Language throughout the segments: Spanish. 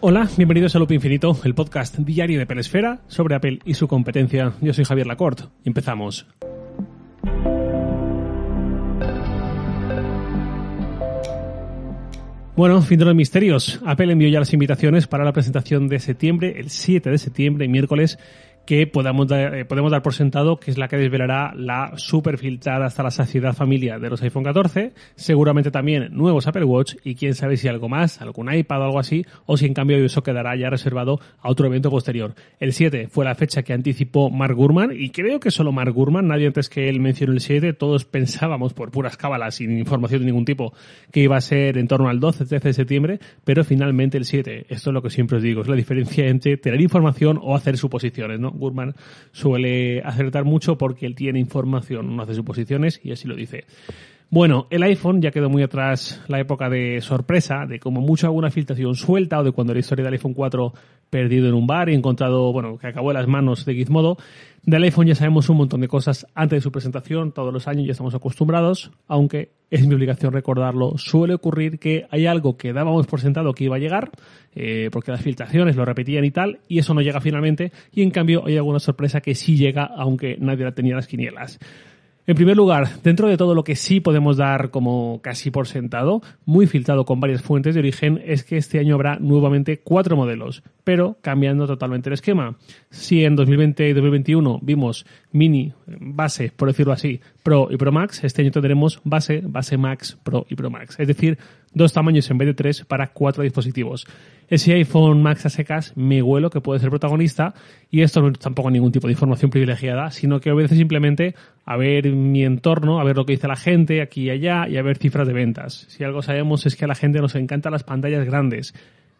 Hola, bienvenidos a Loop Infinito, el podcast diario de Pelesfera sobre Apple y su competencia. Yo soy Javier Lacorte empezamos. Bueno, fin de los misterios. Apple envió ya las invitaciones para la presentación de septiembre, el 7 de septiembre, miércoles, que podamos dar, eh, podemos dar por sentado que es la que desvelará la super filtrada hasta la saciedad familia de los iPhone 14, seguramente también nuevos Apple Watch y quién sabe si algo más, algún iPad o algo así, o si en cambio eso quedará ya reservado a otro evento posterior. El 7 fue la fecha que anticipó Mark Gurman y creo que solo Mark Gurman, nadie antes que él mencionó el 7, todos pensábamos por puras cábalas, sin información de ningún tipo, que iba a ser en torno al 12, 13 de septiembre, pero finalmente el 7, esto es lo que siempre os digo, es la diferencia entre tener información o hacer suposiciones, ¿no? Gurman suele acertar mucho porque él tiene información, no hace suposiciones y así lo dice. Bueno, el iPhone ya quedó muy atrás la época de sorpresa, de como mucho alguna filtración suelta o de cuando la historia del iPhone 4 perdido en un bar y encontrado, bueno, que acabó en las manos de Gizmodo. Del iPhone ya sabemos un montón de cosas antes de su presentación, todos los años ya estamos acostumbrados, aunque es mi obligación recordarlo. Suele ocurrir que hay algo que dábamos por sentado que iba a llegar, eh, porque las filtraciones lo repetían y tal, y eso no llega finalmente, y en cambio hay alguna sorpresa que sí llega, aunque nadie la tenía en las quinielas. En primer lugar, dentro de todo lo que sí podemos dar como casi por sentado, muy filtrado con varias fuentes de origen, es que este año habrá nuevamente cuatro modelos, pero cambiando totalmente el esquema. Si en 2020 y 2021 vimos mini, base, por decirlo así, Pro y Pro Max, este año tendremos base, base Max, Pro y Pro Max. Es decir, dos tamaños en vez de tres para cuatro dispositivos ese iPhone Max a secas me huelo que puede ser protagonista y esto no es tampoco ningún tipo de información privilegiada, sino que obedece simplemente a ver mi entorno, a ver lo que dice la gente aquí y allá y a ver cifras de ventas. Si algo sabemos es que a la gente nos encantan las pantallas grandes.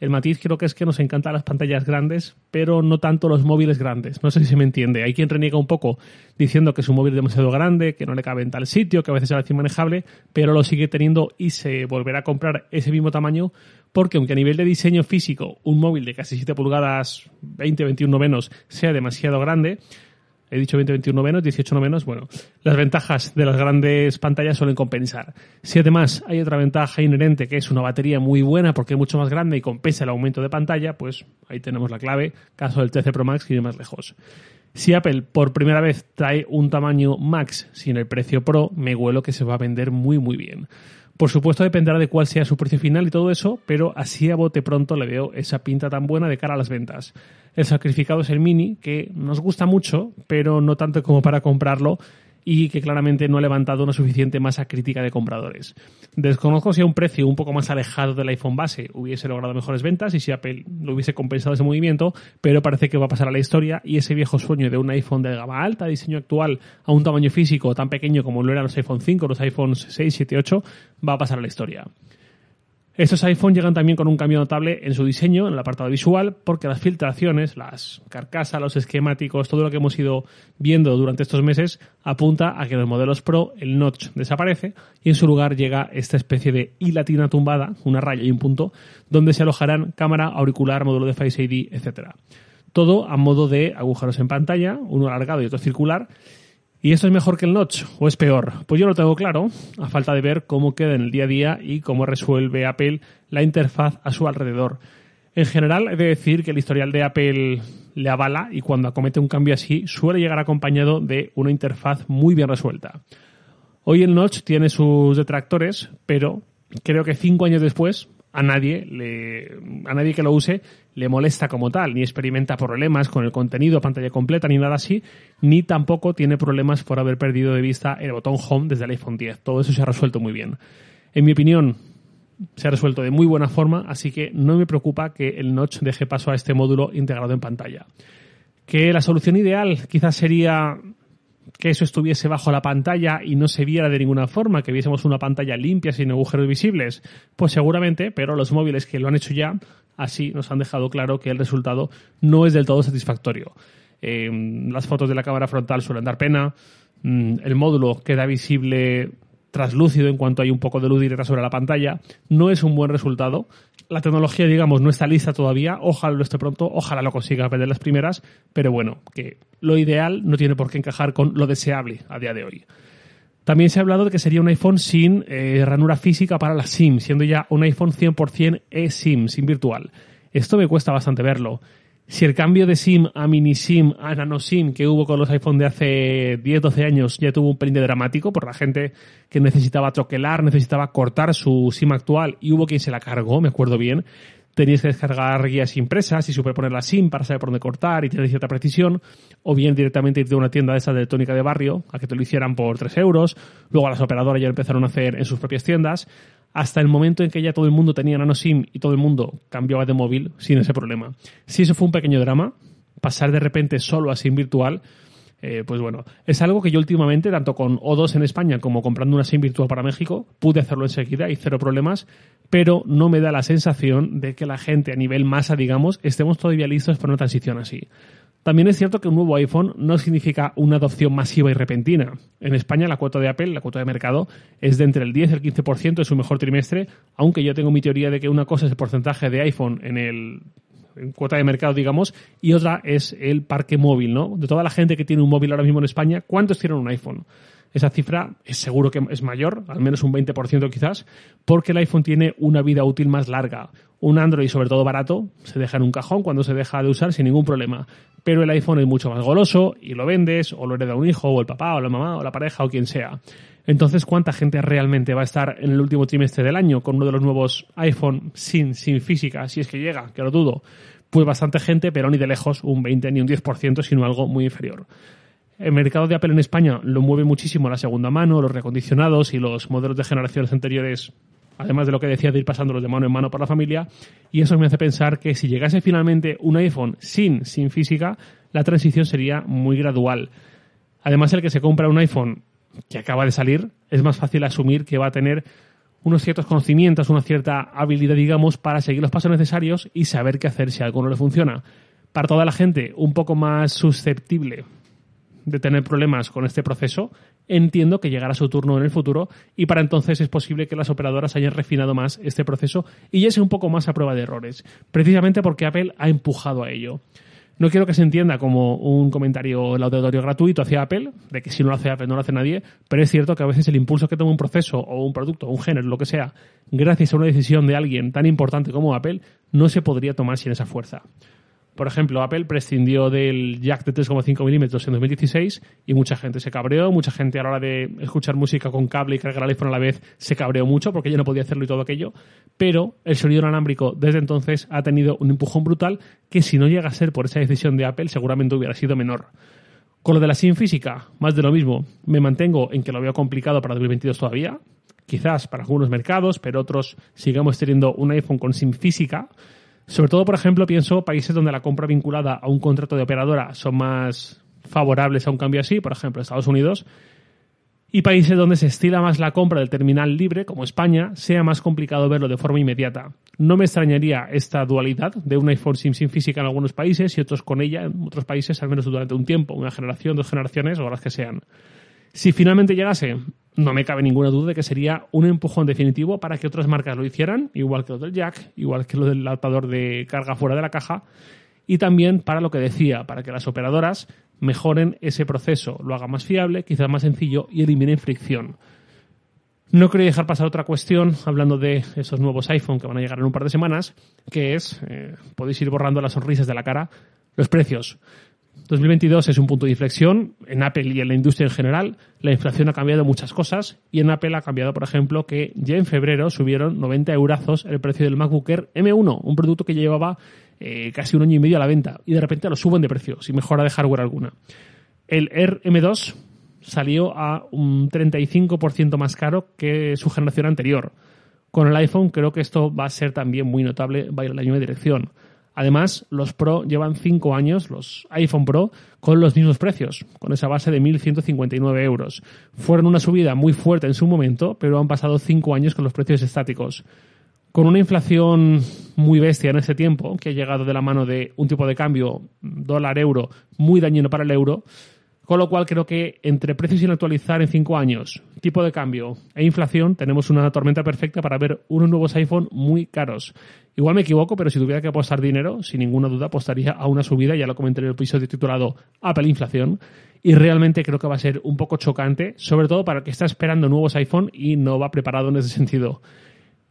El matiz creo que es que nos encantan las pantallas grandes, pero no tanto los móviles grandes. No sé si se me entiende. Hay quien reniega un poco diciendo que su móvil es demasiado grande, que no le cabe en tal sitio, que a veces es manejable, pero lo sigue teniendo y se volverá a comprar ese mismo tamaño porque aunque a nivel de diseño físico un móvil de casi 7 pulgadas, 20, 21 menos, sea demasiado grande, he dicho 20, 21 menos, 18 no menos, bueno, las ventajas de las grandes pantallas suelen compensar. Si además hay otra ventaja inherente que es una batería muy buena porque es mucho más grande y compensa el aumento de pantalla, pues ahí tenemos la clave, caso del 13 Pro Max que ir más lejos. Si Apple por primera vez trae un tamaño Max sin el precio Pro, me huelo que se va a vender muy muy bien. Por supuesto dependerá de cuál sea su precio final y todo eso, pero así a bote pronto le veo esa pinta tan buena de cara a las ventas. El sacrificado es el Mini, que nos gusta mucho, pero no tanto como para comprarlo y que claramente no ha levantado una suficiente masa crítica de compradores. Desconozco si a un precio un poco más alejado del iPhone base hubiese logrado mejores ventas y si Apple lo hubiese compensado ese movimiento, pero parece que va a pasar a la historia y ese viejo sueño de un iPhone de gama alta, diseño actual, a un tamaño físico tan pequeño como lo eran los iPhone 5, los iPhones 6, 7, 8, va a pasar a la historia. Estos iPhone llegan también con un cambio notable en su diseño, en el apartado visual, porque las filtraciones, las carcasas, los esquemáticos, todo lo que hemos ido viendo durante estos meses apunta a que en los modelos Pro el notch desaparece y en su lugar llega esta especie de I tumbada, una raya y un punto, donde se alojarán cámara, auricular, módulo de Face ID, etc. Todo a modo de agujeros en pantalla, uno alargado y otro circular, ¿Y esto es mejor que el notch o es peor? Pues yo lo tengo claro, a falta de ver cómo queda en el día a día y cómo resuelve Apple la interfaz a su alrededor. En general, he de decir que el historial de Apple le avala y cuando acomete un cambio así suele llegar acompañado de una interfaz muy bien resuelta. Hoy el notch tiene sus detractores, pero creo que cinco años después a nadie, le, a nadie que lo use le molesta como tal, ni experimenta problemas con el contenido, pantalla completa, ni nada así, ni tampoco tiene problemas por haber perdido de vista el botón Home desde el iPhone 10. Todo eso se ha resuelto muy bien. En mi opinión, se ha resuelto de muy buena forma, así que no me preocupa que el notch deje paso a este módulo integrado en pantalla. Que la solución ideal quizás sería que eso estuviese bajo la pantalla y no se viera de ninguna forma, que viésemos una pantalla limpia sin agujeros visibles? Pues seguramente, pero los móviles que lo han hecho ya, así nos han dejado claro que el resultado no es del todo satisfactorio. Eh, las fotos de la cámara frontal suelen dar pena, mm, el módulo queda visible traslúcido en cuanto hay un poco de luz directa sobre la pantalla. No es un buen resultado. La tecnología, digamos, no está lista todavía. Ojalá lo esté pronto, ojalá lo consiga perder las primeras, pero bueno, que lo ideal no tiene por qué encajar con lo deseable a día de hoy. También se ha hablado de que sería un iPhone sin eh, ranura física para la SIM, siendo ya un iPhone 100% eSIM, SIM virtual. Esto me cuesta bastante verlo. Si el cambio de SIM a mini SIM a nano SIM que hubo con los iPhone de hace 10, 12 años ya tuvo un pelín de dramático por la gente que necesitaba troquelar, necesitaba cortar su SIM actual y hubo quien se la cargó, me acuerdo bien. Teníais que descargar guías impresas y superponer la SIM para saber por dónde cortar y tener cierta precisión, o bien directamente irte a una tienda de esa de electrónica de barrio a que te lo hicieran por 3 euros. Luego las operadoras ya empezaron a hacer en sus propias tiendas hasta el momento en que ya todo el mundo tenía nano SIM y todo el mundo cambiaba de móvil sin ese problema. Si eso fue un pequeño drama, pasar de repente solo a SIM virtual, eh, pues bueno, es algo que yo últimamente, tanto con O2 en España como comprando una SIM virtual para México, pude hacerlo enseguida y cero problemas, pero no me da la sensación de que la gente a nivel masa, digamos, estemos todavía listos para una transición así. También es cierto que un nuevo iPhone no significa una adopción masiva y repentina. En España la cuota de Apple, la cuota de mercado, es de entre el 10 y el 15% en su mejor trimestre, aunque yo tengo mi teoría de que una cosa es el porcentaje de iPhone en el cuota de mercado, digamos, y otra es el parque móvil, ¿no? De toda la gente que tiene un móvil ahora mismo en España, ¿cuántos tienen un iPhone? Esa cifra es seguro que es mayor, al menos un 20% quizás, porque el iPhone tiene una vida útil más larga. Un Android, sobre todo barato, se deja en un cajón cuando se deja de usar sin ningún problema. Pero el iPhone es mucho más goloso y lo vendes, o lo hereda un hijo, o el papá, o la mamá, o la pareja, o quien sea. Entonces, ¿cuánta gente realmente va a estar en el último trimestre del año con uno de los nuevos iPhone sin, sin física, si es que llega, que lo dudo? Pues bastante gente, pero ni de lejos un 20 ni un 10%, sino algo muy inferior. El mercado de Apple en España lo mueve muchísimo la segunda mano, los recondicionados y los modelos de generaciones anteriores, además de lo que decía de ir pasándolos de mano en mano por la familia. Y eso me hace pensar que si llegase finalmente un iPhone sin, sin física, la transición sería muy gradual. Además, el que se compra un iPhone que acaba de salir, es más fácil asumir que va a tener unos ciertos conocimientos, una cierta habilidad, digamos, para seguir los pasos necesarios y saber qué hacer si algo no le funciona. Para toda la gente un poco más susceptible de tener problemas con este proceso, entiendo que llegará su turno en el futuro y para entonces es posible que las operadoras hayan refinado más este proceso y ya sea un poco más a prueba de errores, precisamente porque Apple ha empujado a ello. No quiero que se entienda como un comentario laudatorio gratuito hacia Apple, de que si no lo hace Apple no lo hace nadie, pero es cierto que a veces el impulso que toma un proceso o un producto o un género, lo que sea, gracias a una decisión de alguien tan importante como Apple, no se podría tomar sin esa fuerza. Por ejemplo, Apple prescindió del jack de 3,5 milímetros en 2016 y mucha gente se cabreó, mucha gente a la hora de escuchar música con cable y cargar el iPhone a la vez se cabreó mucho porque ya no podía hacerlo y todo aquello, pero el sonido inalámbrico desde entonces ha tenido un empujón brutal que si no llega a ser por esa decisión de Apple seguramente hubiera sido menor. Con lo de la SIM física, más de lo mismo, me mantengo en que lo veo complicado para 2022 todavía, quizás para algunos mercados, pero otros sigamos teniendo un iPhone con SIM física, sobre todo, por ejemplo, pienso países donde la compra vinculada a un contrato de operadora son más favorables a un cambio así, por ejemplo, Estados Unidos, y países donde se estila más la compra del terminal libre, como España, sea más complicado verlo de forma inmediata. No me extrañaría esta dualidad de un iPhone SIM sin física en algunos países y otros con ella en otros países, al menos durante un tiempo, una generación, dos generaciones o las que sean. Si finalmente llegase, no me cabe ninguna duda de que sería un empujón definitivo para que otras marcas lo hicieran, igual que lo del jack, igual que lo del adaptador de carga fuera de la caja, y también para lo que decía, para que las operadoras mejoren ese proceso, lo hagan más fiable, quizás más sencillo y eliminen fricción. No quería dejar pasar otra cuestión, hablando de esos nuevos iPhone que van a llegar en un par de semanas, que es, eh, podéis ir borrando las sonrisas de la cara, los precios. 2022 es un punto de inflexión en Apple y en la industria en general. La inflación ha cambiado muchas cosas y en Apple ha cambiado, por ejemplo, que ya en febrero subieron 90 eurazos el precio del MacBook Air M1, un producto que llevaba eh, casi un año y medio a la venta y de repente lo suben de precio sin mejora de hardware alguna. El Air M2 salió a un 35% más caro que su generación anterior. Con el iPhone creo que esto va a ser también muy notable, va a ir en la misma dirección. Además, los Pro llevan 5 años, los iPhone Pro, con los mismos precios, con esa base de 1.159 euros. Fueron una subida muy fuerte en su momento, pero han pasado 5 años con los precios estáticos. Con una inflación muy bestia en ese tiempo, que ha llegado de la mano de un tipo de cambio dólar-euro muy dañino para el euro, con lo cual creo que entre precios sin actualizar en 5 años, tipo de cambio e inflación, tenemos una tormenta perfecta para ver unos nuevos iPhone muy caros. Igual me equivoco, pero si tuviera que apostar dinero, sin ninguna duda apostaría a una subida, ya lo comenté en el episodio titulado Apple Inflación, y realmente creo que va a ser un poco chocante, sobre todo para el que está esperando nuevos iPhone y no va preparado en ese sentido.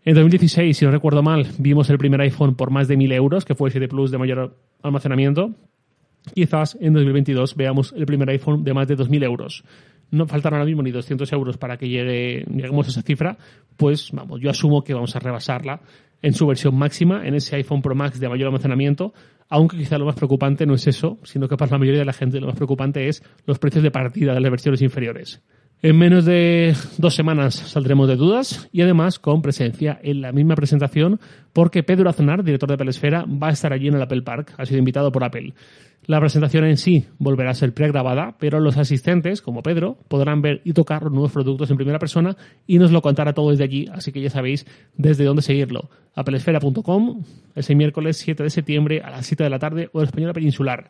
En 2016, si no recuerdo mal, vimos el primer iPhone por más de 1000 euros, que fue el 7 Plus de mayor almacenamiento. Quizás en 2022 veamos el primer iPhone de más de 2000 euros. No faltan ahora mismo ni 200 euros para que llegue, lleguemos a esa cifra, pues vamos, yo asumo que vamos a rebasarla en su versión máxima, en ese iPhone Pro Max de mayor almacenamiento, aunque quizá lo más preocupante no es eso, sino que para la mayoría de la gente lo más preocupante es los precios de partida de las versiones inferiores. En menos de dos semanas saldremos de dudas y además con presencia en la misma presentación porque Pedro Aznar, director de Apple va a estar allí en el Apple Park, ha sido invitado por Apple. La presentación en sí volverá a ser pregrabada, pero los asistentes, como Pedro, podrán ver y tocar los nuevos productos en primera persona y nos lo contará todo desde allí, así que ya sabéis desde dónde seguirlo. applesfera.com, ese miércoles 7 de septiembre a las 7 de la tarde, o española peninsular.